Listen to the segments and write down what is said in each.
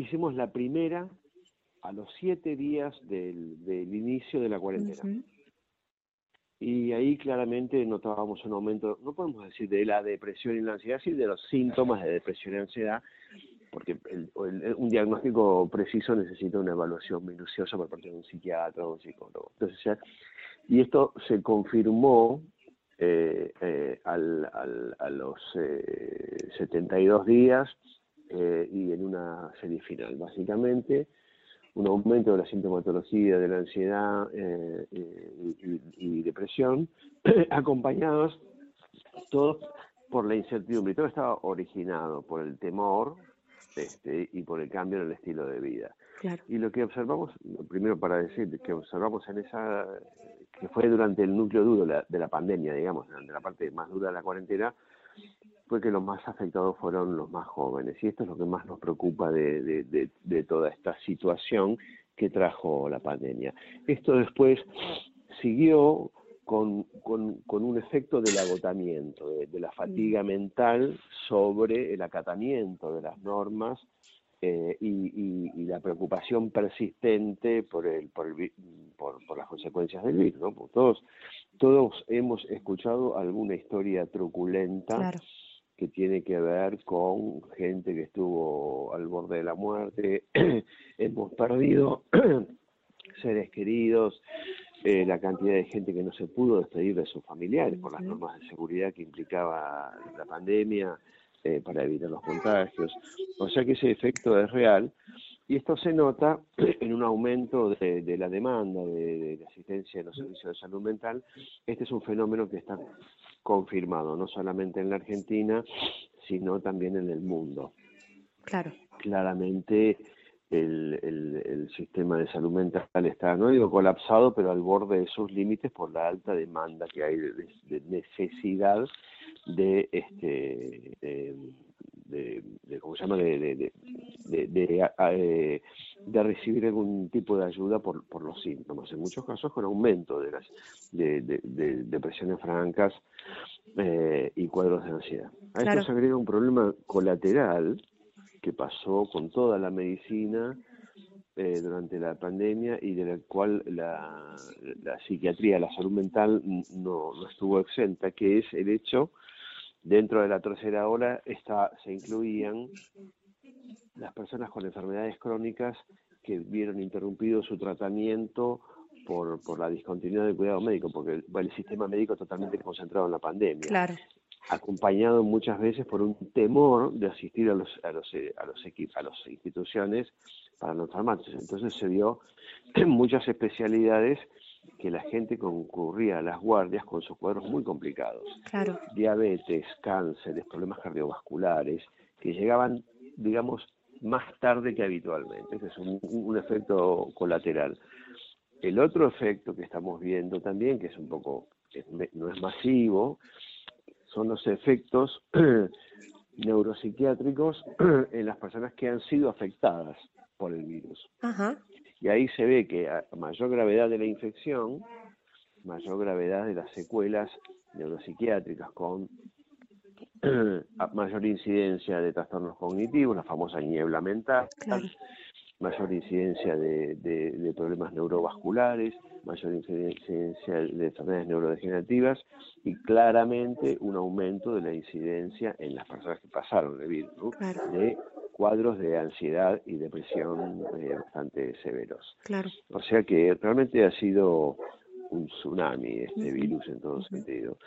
hicimos la primera a los siete días del, inicio de la cuarentena. Y ahí claramente notábamos un aumento, no podemos decir de la depresión y la ansiedad, sino de los síntomas de depresión y ansiedad, porque un diagnóstico preciso necesita una evaluación minuciosa por parte de un psiquiatra o un psicólogo. Entonces, y esto se confirmó eh, eh, al, a los eh, 72 días eh, y en una serie final. Básicamente, un aumento de la sintomatología de la ansiedad eh, y, depresión, acompañados todos por la incertidumbre. Todo estaba originado por el temor este, y por el cambio en el estilo de vida. Y lo que observamos, primero para decir, que observamos en esa, que fue durante el núcleo duro de la, de la pandemia, digamos, durante la parte más dura de la cuarentena, fue que los más afectados fueron los más jóvenes. Y esto es lo que más nos preocupa de, de, toda esta situación que trajo la pandemia. Esto después siguió con, con, con, un efecto del agotamiento, de, la fatiga mental sobre el acatamiento de las normas eh, y, y, la preocupación persistente por, el, por, el, por, por las consecuencias del virus. ¿no? todos, todos hemos escuchado alguna historia truculenta que tiene que ver con gente que estuvo al borde de la muerte, hemos perdido seres queridos, eh, la cantidad de gente que no se pudo despedir de sus familiares por las normas de seguridad que implicaba la pandemia eh, para evitar los contagios. O sea que ese efecto es real y esto se nota en un aumento de, la demanda de, de, asistencia en los servicios de salud mental. Este es un fenómeno que está confirmado, no solamente en la Argentina, sino también en el mundo. Claro. Claramente el, el, sistema de salud mental está, no digo colapsado, pero al borde de sus límites por la alta demanda que hay de, necesidad de este de, ¿cómo se llama? de, de, de, eh, de, recibir algún tipo de ayuda por, por los síntomas, en muchos casos con aumento de las de, depresiones francas eh, y cuadros de ansiedad. A esto se agrega un problema colateral que pasó con toda la medicina eh, durante la pandemia y de la cual la, la psiquiatría, la salud mental no, no estuvo exenta, que es el hecho Dentro de la tercera ola está, se incluían las personas con enfermedades crónicas que vieron interrumpido su tratamiento por, por la discontinuidad del cuidado médico, porque el, el sistema médico totalmente concentrado en la pandemia. Claro. Acompañado muchas veces por un temor de asistir a los a los eh, a los a las instituciones para no enfermarse. Entonces se vio muchas especialidades que la gente concurría a las guardias con sus cuadros muy complicados. Claro. Diabetes, cánceres, problemas cardiovasculares, que llegaban, digamos, más tarde que habitualmente. Ese es un, efecto colateral. El otro efecto que estamos viendo también, que es un poco, no es masivo, son los efectos neuropsiquiátricos en las personas que han sido afectadas por el virus. Ajá. Y ahí se ve que a mayor gravedad de la infección, mayor gravedad de las secuelas neuropsiquiátricas con mayor incidencia de trastornos cognitivos, la famosa niebla mental, mayor incidencia de, de, problemas neurovasculares, mayor incidencia de enfermedades neurodegenerativas y claramente un aumento de la incidencia en las personas que pasaron el virus, de cuadros de ansiedad y depresión eh, bastante severos. Claro. O sea que realmente ha sido un tsunami este virus en todo sentido.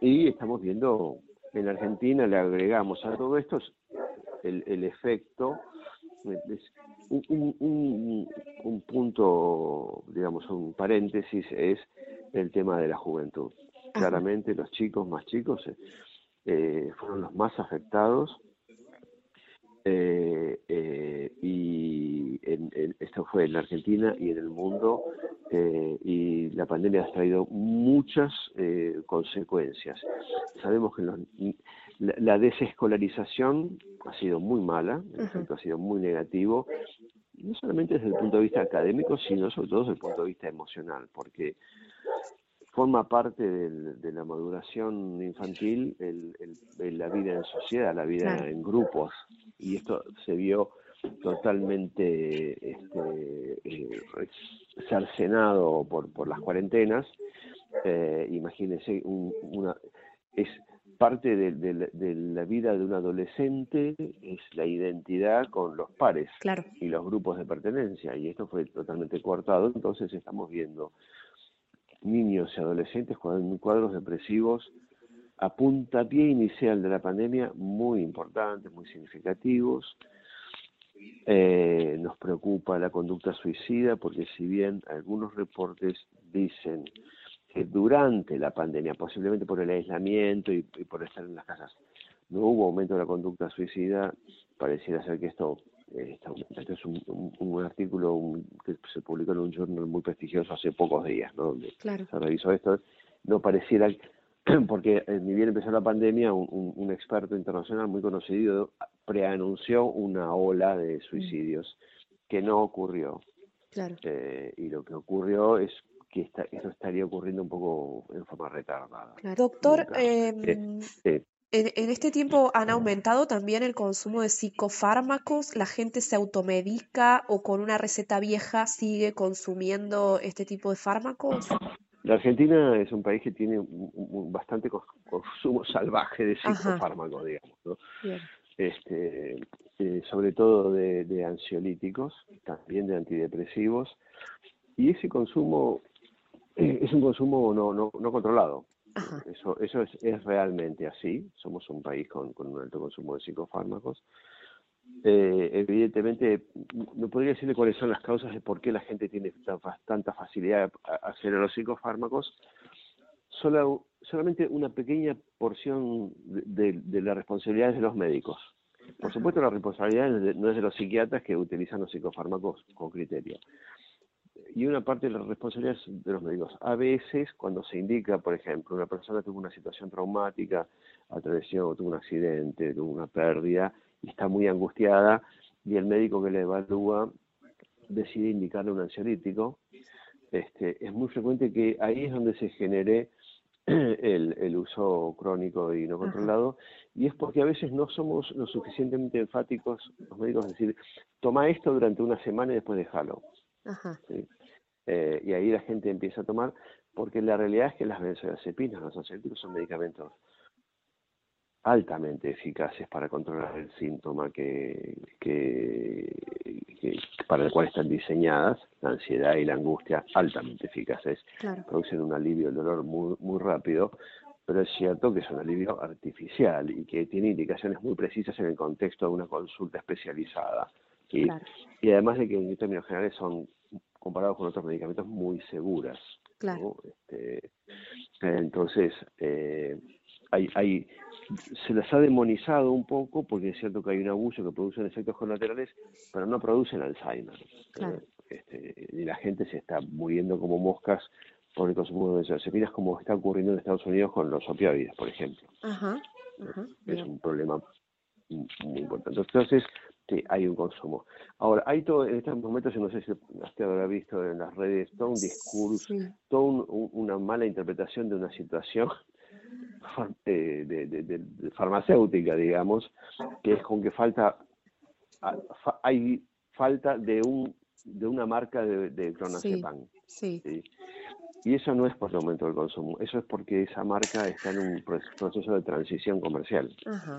Y estamos viendo, en Argentina le agregamos a todo esto el, el efecto, un, un, un, punto, digamos, un paréntesis es el tema de la juventud. Claramente los chicos más chicos eh, fueron los más afectados eh, eh, y esto fue en la Argentina y en el mundo eh, y la pandemia ha traído muchas eh, consecuencias. Sabemos que la, desescolarización ha sido muy mala, el efecto ha sido muy negativo, no solamente desde el punto de vista académico, sino sobre todo desde el punto de vista emocional, porque forma parte de la maduración infantil el, la vida en sociedad, la vida en grupos. Y esto se vio totalmente este, cercenado por, por las cuarentenas. Eh, imagínense, una, es parte de, la vida de un adolescente es la identidad con los pares y los grupos de pertenencia, y esto fue totalmente cortado, entonces estamos viendo niños y adolescentes con cuadros depresivos a puntapié inicial de la pandemia muy importantes, muy significativos. Eh, nos preocupa la conducta suicida porque si bien algunos reportes dicen que durante la pandemia, posiblemente por el aislamiento y, por estar en las casas, no hubo aumento de la conducta suicida, pareciera ser que esto, eh, este es un, artículo que se publicó en un journal muy prestigioso hace pocos días, ¿no? donde se revisó esto, no pareciera, porque eh, ni bien empezó la pandemia, un, experto internacional muy conocido preanunció una ola de suicidios que no ocurrió. Claro. Eh, y lo que ocurrió es que eso estaría ocurriendo un poco en forma retardada. Doctor, em, en, este tiempo han aumentado también el consumo de psicofármacos, la gente se automedica o con una receta vieja sigue consumiendo este tipo de fármacos. La Argentina es un país que tiene un, bastante consumo salvaje de psicofármacos, digamos, ¿no? Este, eh, sobre todo de, de ansiolíticos, también de antidepresivos, y ese consumo es un consumo no, no, no controlado. Eso, eso es, es, realmente así. Somos un país con, con un alto consumo de psicofármacos. Eh, evidentemente, no podría decirle cuáles son las causas de por qué la gente tiene tanta facilidad a acceder a los psicofármacos. Solo, solamente una pequeña porción de, de, las responsabilidades de los médicos. Por supuesto, la responsabilidad no es de los psiquiatras que utilizan los psicofármacos con criterio y una parte de la responsabilidad de los médicos. A veces, cuando se indica, por ejemplo, una persona tuvo una situación traumática, atravesó, tuvo un accidente, tuvo una pérdida, está muy angustiada, y el médico que le evalúa decide indicarle un ansiolítico, este, es muy frecuente que ahí es donde se genere el, el uso crónico y no controlado, y es porque a veces no somos lo suficientemente enfáticos los médicos, decir, toma esto durante una semana y después déjalo. Ajá. Eh, y ahí la gente empieza a tomar, porque la realidad es que las benzodiazepinas, los ansiolíticos son medicamentos altamente eficaces para controlar el síntoma que, que, para el cual están diseñadas, la ansiedad y la angustia altamente eficaces, producen un alivio del dolor muy, muy rápido, pero es cierto que es un alivio artificial y que tiene indicaciones muy precisas en el contexto de una consulta especializada. Y, y además de que en términos generales son comparados con otros medicamentos muy seguras. Claro. Este, entonces, eh, hay, hay, se las ha demonizado un poco porque es cierto que hay un abuso que produce efectos colaterales, pero no producen Alzheimer. Claro. Este, y la gente se está muriendo como moscas por el consumo de benzodiazepinas como está ocurriendo en Estados Unidos con los opioides, por ejemplo. Ajá, es un problema muy importante. Entonces, Sí, hay un consumo. Ahora, hay todo, en estos momentos, no sé si usted habrá visto en las redes, todo un discurso, toda una mala interpretación de una situación eh, de, farmacéutica, digamos, que es con que falta, hay falta de un de una marca de, de clonazepam. Sí, Y eso no es por el aumento del consumo, eso es porque esa marca está en un proceso de transición comercial. Ajá.